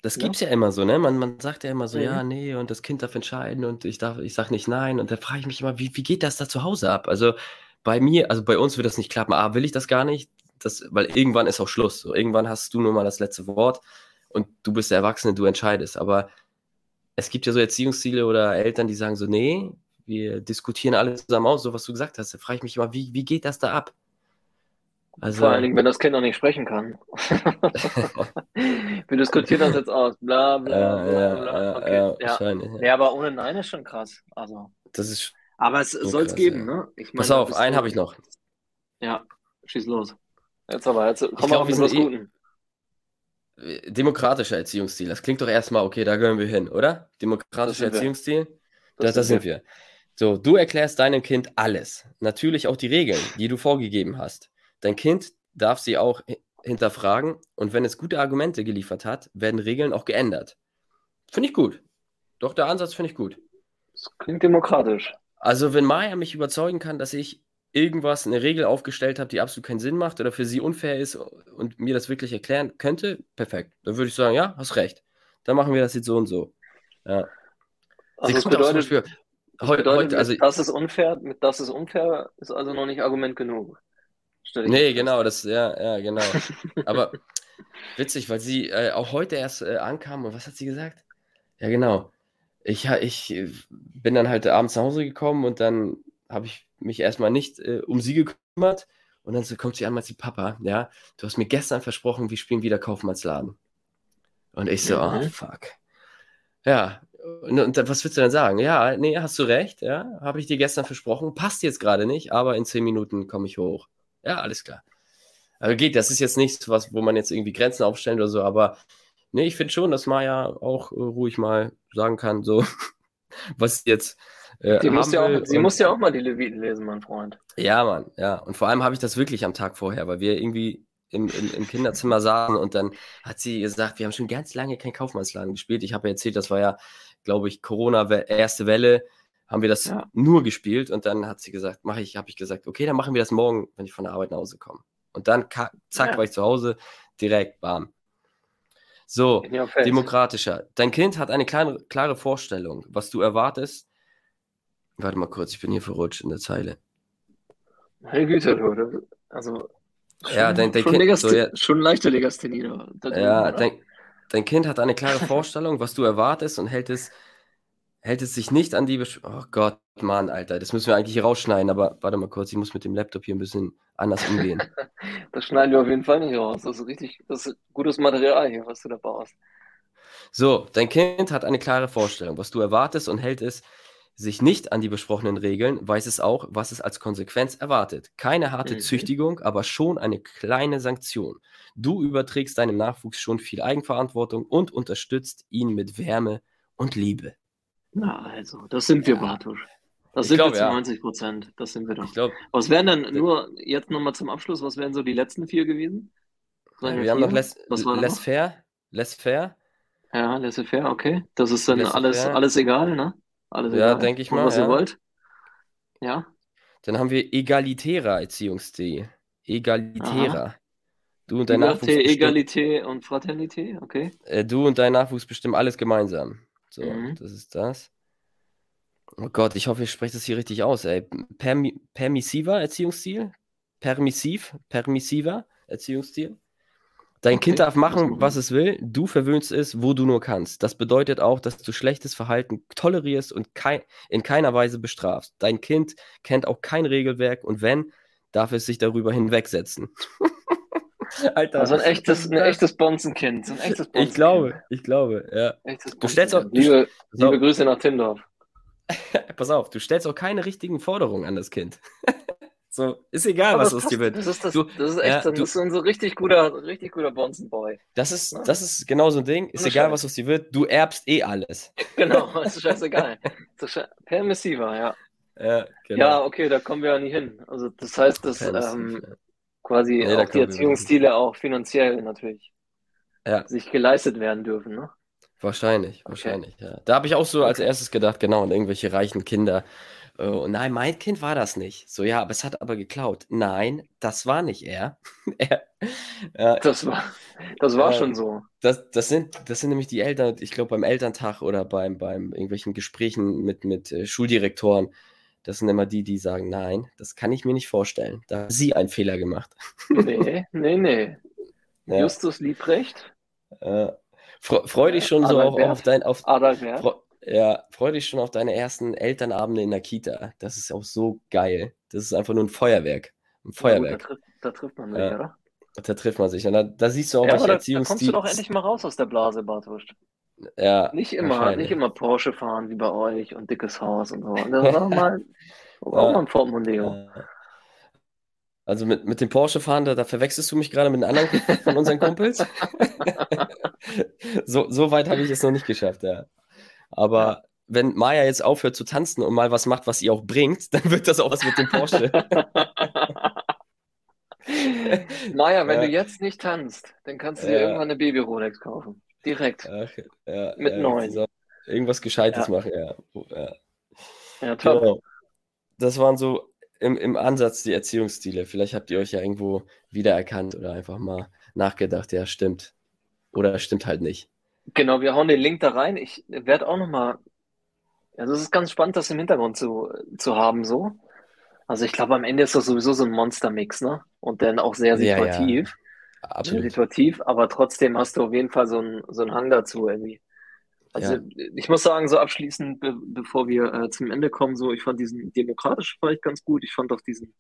Das Ja. gibt's ja immer so, ne? Man, man sagt ja immer so, Mhm. ja, nee, und das Kind darf entscheiden und ich darf, ich sag nicht nein. Und da frage ich mich immer, wie, wie geht das da zu Hause ab? Also bei mir, also bei uns wird das nicht klappen. A, will ich das gar nicht, das, weil irgendwann ist auch Schluss. So, irgendwann hast du nur mal das letzte Wort und du bist der Erwachsene, du entscheidest. Aber es gibt ja so Erziehungsziele oder Eltern, die sagen so, nee, wir diskutieren alles zusammen aus, so was du gesagt hast. Da frage ich mich immer, wie, wie geht das da ab? Also, Vor allen Dingen, wenn das Kind noch nicht sprechen kann. Wir diskutieren das jetzt aus. Bla, bla, bla, ja, bla. ja, Okay, ja. Ja. Ja, aber ohne Nein ist schon krass. Also. Das ist, Aber es So soll es krass, geben, ne? Ich pass da auf, einen habe ich noch. Ja, schieß los. Jetzt aber, jetzt komm glaub, auf wir mit was eh- Guten. Demokratischer Erziehungsstil. Das klingt doch erstmal, okay, da gehören wir hin, oder? Demokratischer Das. Erziehungsstil? Das Da, da sind wir. So, du erklärst deinem Kind alles. Natürlich auch die Regeln, die du vorgegeben hast. Dein Kind darf sie auch hi- hinterfragen und wenn es gute Argumente geliefert hat, werden Regeln auch geändert. Finde ich gut. Doch, der Ansatz finde ich gut. Das klingt demokratisch. Also, wenn Maya mich überzeugen kann, dass ich irgendwas, eine Regel aufgestellt habe, die absolut keinen Sinn macht oder für sie unfair ist und mir das wirklich erklären könnte, perfekt. Dann würde ich sagen, ja, hast recht. Dann machen wir das jetzt so und so. Ja. Also das bedeutet, das heu- bedeutet heute, also das ist unfair, mit das ist unfair, ist also noch nicht Argument genug. Nee, genau, das, ja, ja, genau. Aber witzig, weil sie äh, auch heute erst äh, ankam und was hat sie gesagt? Ja, genau. Ich, ich äh, bin dann halt abends nach Hause gekommen und dann habe ich mich erstmal nicht äh, um sie gekümmert und dann so kommt sie an, meint sie, Papa, ja, du hast mir gestern versprochen, wir spielen wieder Kaufmannsladen. Und ich so, oh, Mhm. fuck. Ja, und, und dann, was willst du denn sagen? Ja, nee, hast du recht, ja, habe ich dir gestern versprochen, passt jetzt gerade nicht, aber in zehn Minuten komme ich hoch. Ja, alles klar. Also geht, das ist jetzt nichts, was, wo man jetzt irgendwie Grenzen aufstellt oder so, aber nee, ich finde schon, dass Maya auch äh, ruhig mal sagen kann, so, was jetzt äh, Die muss ja auch, sie muss ja auch mal die Leviten lesen, mein Freund. ja, Mann, ja. Und vor allem habe ich das wirklich am Tag vorher, weil wir irgendwie im, im, im Kinderzimmer saßen und dann hat sie gesagt, wir haben schon ganz lange kein Kaufmannsladen gespielt. Ich habe ja erzählt, das war ja, glaube ich, Corona erste Welle, haben wir das Ja. nur gespielt und dann hat sie gesagt, mache ich, habe ich gesagt, okay, dann machen wir das morgen, wenn ich von der Arbeit nach Hause komme. Und dann zack, Ja. war ich zu Hause, direkt, bam. So, demokratischer. Dein Kind hat eine klare, klare Vorstellung, was du erwartest. Warte mal kurz, ich bin hier verrutscht in der Zeile. Meine Güte, du. Also, Ja, dein- dein schon, Kind- so, ja. schon leichte Legasthenie. Ja, dein, dein Kind hat eine klare Vorstellung, was du erwartest und hält es, hält es sich nicht an die. Besch oh Gott, Mann, Alter, das müssen wir eigentlich hier rausschneiden, aber warte mal kurz, ich muss mit dem Laptop hier ein bisschen anders umgehen. Das schneiden wir auf jeden Fall nicht raus. Das ist richtig, das ist gutes Material hier, was du da baust. So, dein Kind hat eine klare Vorstellung, was du erwartest und hält es sich nicht an die besprochenen Regeln, weiß es auch, was es als Konsequenz erwartet. Keine harte Mhm. Züchtigung, aber schon eine kleine Sanktion. Du überträgst deinem Nachwuchs schon viel Eigenverantwortung und unterstützt ihn mit Wärme und Liebe. Na, also, das sind wir, Ja. Bartusch. Das Ich sind glaub, wir zu ja. 90 Prozent. Das sind wir doch. Ich glaube, Was wären denn, nur jetzt nochmal zum Abschluss, was wären so die letzten vier gewesen? Wir haben noch vier? Was war da less noch? fair, less fair. Ja, laissez-faire, okay. Das ist dann alles, alles egal, ne? Alles Ja, egal. denk ich Und mal, Was ihr wollt. Ja, Dann haben wir egalitärer Erziehungsstil. Egalitärer. Du und dein Nachwuchs Liberté, Egalité und Fraternité, okay. äh, du und dein Nachwuchs bestimmen alles gemeinsam. So, Mhm. das ist das. Oh Gott, ich hoffe, ich spreche das hier richtig aus, ey. Permi permissiver Erziehungsstil? Permissiv? Permissiver Erziehungsstil? Dein Okay, Kind darf machen, was es will, du verwöhnst es, wo du nur kannst. Das bedeutet auch, dass du schlechtes Verhalten tolerierst und kei in keiner Weise bestrafst. Dein Kind kennt auch kein Regelwerk und wenn, darf es sich darüber hinwegsetzen. Alter, Also ein echtes, ein das- echtes Bonzenkind. so Ein echtes ich Bonzenkind. glaube, ich glaube, ja. Echtes Du stellst auch- du- Liebe, liebe Grüße nach Tindorf. pass auf, du stellst auch keine richtigen Forderungen an das Kind. so, ist egal, Aber was das aus dir wird. Das ist, das, Du- das ist echt ja, so, du- das so ein so richtig guter, richtig guter Bonzenboy. Das ist, Ja. das ist genau so ein Ding. Ist egal, was aus dir wird. Du erbst eh alles. Genau, das ist scheißegal. Das permissiver, ja. Ja, genau. Ja, okay, da kommen wir ja nie hin. Also das heißt, dass Permissiv, ähm. Quasi da auch die Erziehungsstile auch finanziell natürlich Ja. sich geleistet werden dürfen, ne? Wahrscheinlich, Okay. wahrscheinlich, ja. Da habe ich auch so als erstes gedacht, genau, an irgendwelche reichen Kinder. Äh, Und nein, mein Kind war das nicht. So, ja, aber es hat aber geklaut. Nein, das war nicht er. er ja, Das war, das war Ja. schon so. das, das, sind, das sind nämlich die Eltern, ich glaube, beim Elterntag oder beim, beim irgendwelchen Gesprächen mit, mit äh, Schuldirektoren, das sind immer die, die sagen, nein, das kann ich mir nicht vorstellen. Da haben sie einen Fehler gemacht. Nee, nee, nee. Ja. Justus Liebrecht, Äh, freu, freu dich schon so auch Adalbert? auf dein, auf, Adalbert. ja, freu dich schon auf deine ersten Elternabende in der Kita. Das ist auch so geil. Das ist einfach nur ein Feuerwerk. Ein Ja, gut, da, Feuerwerk. trifft, da trifft man sich, Ja. oder? Da trifft man sich. Und da, da siehst du auch, Ja, welche da, da kommst du doch endlich mal raus aus der Blase, Bartusch. Ja, Nicht immer, nicht immer Porsche fahren wie bei euch und dickes Haus und so. Und das war mal, war auch mal ein Portemonnaie. Also mit, mit dem Porsche fahren, da, da verwechselst du mich gerade mit einem anderen von unseren Kumpels. so, so weit habe ich es noch nicht geschafft, ja. Aber wenn Maya jetzt aufhört zu tanzen und mal was macht, was ihr auch bringt, dann wird das auch was mit dem Porsche. Naja, wenn Ja. du jetzt nicht tanzt, dann kannst du dir Ja. irgendwann eine Baby-Rolex kaufen. Direkt. Ach, ja, Mit ja, neun. so Irgendwas Gescheites Ja. machen, ja. ja. Ja, top. Genau. Das waren so im, im Ansatz die Erziehungsstile. Vielleicht habt ihr euch ja irgendwo wiedererkannt oder einfach mal nachgedacht, ja, stimmt. Oder stimmt halt nicht. Genau, wir hauen den Link da rein. Ich werde auch nochmal, also es ist ganz spannend, das im Hintergrund zu, zu haben, so. Also ich glaube, am Ende ist das sowieso so ein Monster-Mix, ne? Und dann auch sehr Ja, ja. situativ. Absolut. situativ, aber trotzdem hast du auf jeden Fall so einen, so einen Hang dazu irgendwie. Also Ja. ich muss sagen, so abschließend, be bevor wir äh, zum Ende kommen, so, ich fand diesen demokratischen vielleicht ganz gut. Ich fand auch diesen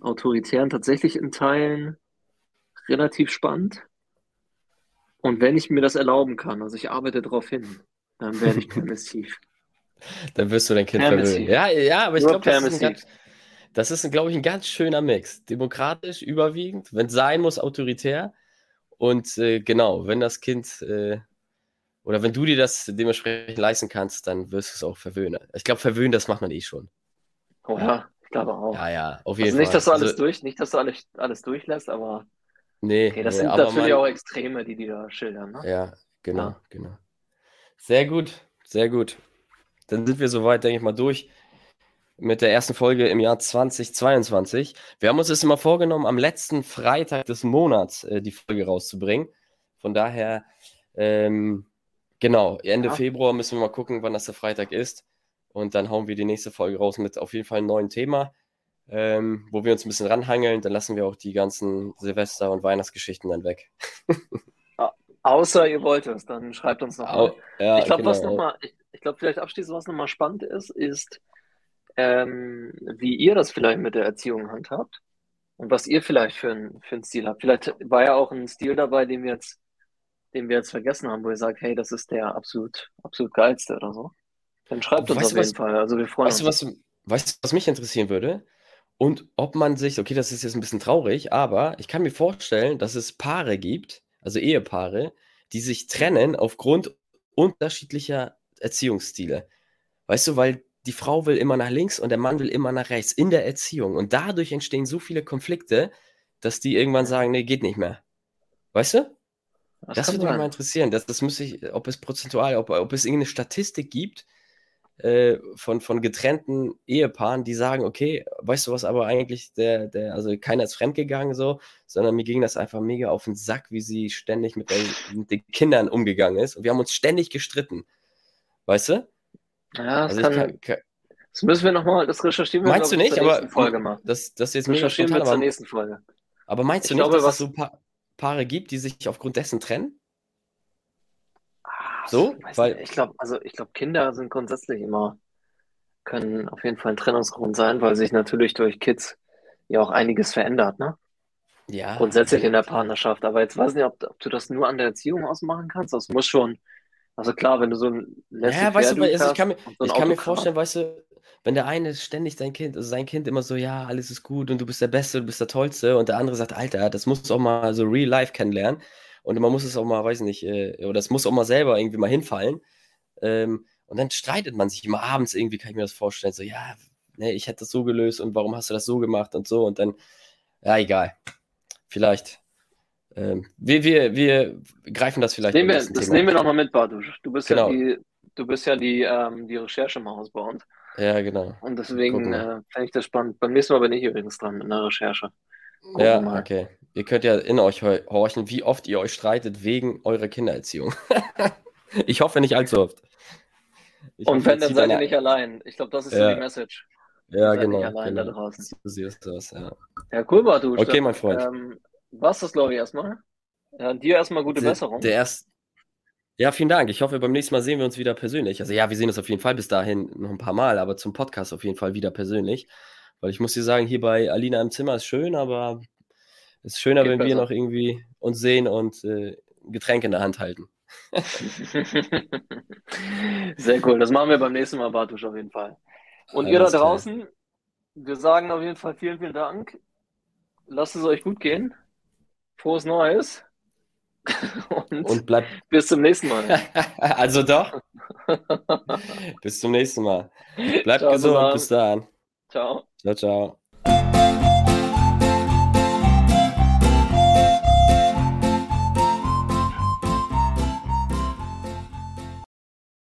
autoritären tatsächlich in Teilen relativ spannend. Und wenn ich mir das erlauben kann, also ich arbeite darauf hin, dann werde ich permissiv. Dann wirst du dein Kind verwöhnen. Ja, ja, aber ich glaube, das ist ein ganz, das ist, glaube ich, ein ganz schöner Mix. Demokratisch überwiegend, wenn es sein muss, autoritär. Und äh, genau, wenn das Kind äh, oder wenn du dir das dementsprechend leisten kannst, dann wirst du es auch verwöhnen. Ich glaube, verwöhnen, das macht man eh schon. Oder? Ich glaube auch. Ja, ja, auf jeden Also nicht, Fall. dass du alles Also, durch, nicht, dass du alles, alles durchlässt, aber nee, okay, das nee, sind natürlich man- auch Extreme, die die da schildern, ne? Ja, genau, Ja. genau. Sehr gut, sehr gut. Dann sind wir soweit, denke ich mal, durch mit der ersten Folge im Jahr 2022. Wir haben uns das immer vorgenommen, am letzten Freitag des Monats äh, die Folge rauszubringen. Von daher, ähm, genau, Ende Ja. Februar müssen wir mal gucken, wann das der Freitag ist. Und dann hauen wir die nächste Folge raus mit auf jeden Fall einem neuen Thema, ähm, wo wir uns ein bisschen ranhangeln. Dann lassen wir auch die ganzen Silvester- und Weihnachtsgeschichten dann weg. Außer ihr wollt es, dann schreibt uns noch Au- mal. ja, Ich glaube, was genau. nochmal, ich, ich glaube, vielleicht abschließend, was nochmal spannend ist, ist, ähm, wie ihr das vielleicht mit der Erziehung handhabt und was ihr vielleicht für, ein, für einen Stil habt. Vielleicht war ja auch ein Stil dabei, den wir jetzt, den wir jetzt vergessen haben, wo ihr sagt, hey, das ist der absolut, absolut geilste oder so. Dann schreibt uns Weißt auf jeden was- Fall. Also wir freuen Weißt du, uns. was, weißt du, was mich interessieren würde? Und ob man sich, okay, das ist jetzt ein bisschen traurig, aber ich kann mir vorstellen, dass es Paare gibt, also Ehepaare, die sich trennen aufgrund unterschiedlicher Erziehungsstile. Weißt du, weil die Frau will immer nach links und der Mann will immer nach rechts in der Erziehung. Und dadurch entstehen so viele Konflikte, dass die irgendwann sagen, nee, geht nicht mehr. Weißt du? Das Das würde mich mal interessieren. Das, das muss ich, ob es prozentual, ob, ob es irgendeine Statistik gibt äh, von, von getrennten Ehepaaren, die sagen, okay, weißt du was, aber eigentlich der, der, also keiner ist fremdgegangen so, sondern mir ging das einfach mega auf den Sack, wie sie ständig mit den, mit den Kindern umgegangen ist. Und wir haben uns ständig gestritten. Weißt du? Ja, das Also kann, kann, kann, das müssen wir nochmal, das recherchieren wir, meinst du nicht? Aber nächsten Folge mal. das, das jetzt Recherchieren wir zur nächsten Folge. aber meinst du Ich nicht, glaube, dass was- es so pa Paare gibt, die sich aufgrund dessen trennen? Ah, So? Weil- nicht. Ich glaube, also ich glaube, Kinder sind grundsätzlich immer, können auf jeden Fall ein Trennungsgrund sein, weil sich natürlich durch Kids ja auch einiges verändert, ne? Ja. Grundsätzlich in der Partnerschaft. Aber jetzt weiß ich nicht, ob, ob du das nur an der Erziehung ausmachen kannst. Das muss schon, also klar, wenn du so ein Ja, weißt du, also ich kann mir, so ich kann mir vorstellen, weißt du, wenn der eine ständig dein Kind, also sein Kind immer so, ja, alles ist gut und du bist der Beste, du bist der Tollste und der andere sagt, Alter, das musst du auch mal so real life kennenlernen und man muss es auch mal, weiß nicht, äh, oder das muss auch mal selber irgendwie mal hinfallen ähm, und dann streitet man sich immer abends irgendwie, kann ich mir das vorstellen, so, ja, ne, ich hätte das so gelöst und warum hast du das so gemacht und so und dann, ja, egal, vielleicht. Ähm, wir, wir, wir greifen das vielleicht Nehmen wir, das Thema. nehmen wir nochmal mit, Bartusch. Du bist Genau. ja die, du bist ja die, ähm, die Recherchemaus bei uns. Ja, genau. Und deswegen äh, fände ich das spannend. Beim nächsten Mal bin ich übrigens dran mit einer Recherche. Gucken Ja, mal. okay. Ihr könnt ja in euch hor- horchen, wie oft ihr euch streitet wegen eurer Kindererziehung. ich hoffe nicht allzu oft. Ich Und hoffe, wenn, dann seid ihr nicht allein. Ich glaube, das ist Ja. die Message. Ja, seid genau. nicht allein da genau. draußen. So siehst du das, ja. Ja, cool, Bartusch. Okay, mein Freund. Ähm, was das, glaube ich, erstmal. Ja, dir erstmal gute Der- Besserung. Der erst ja, vielen Dank. Ich hoffe, beim nächsten Mal sehen wir uns wieder persönlich. Also ja, wir sehen uns auf jeden Fall bis dahin noch ein paar Mal, aber zum Podcast auf jeden Fall wieder persönlich. Weil ich muss dir sagen, hier bei Alina im Zimmer ist schön, aber es ist schöner, Geht wenn wir besser. noch irgendwie uns sehen und äh, Getränk in der Hand halten. Sehr cool. Das machen wir beim nächsten Mal, Bartusch, auf jeden Fall. Und ihr da Alles klar. draußen, wir sagen auf jeden Fall vielen, vielen Dank. Lasst es euch gut gehen. Frohes Neues. Und, Und bleibt bis zum nächsten Mal. also doch. Bis zum nächsten Mal. Bleibt Ciao gesund. Bis dann. Ciao. Ciao, ciao.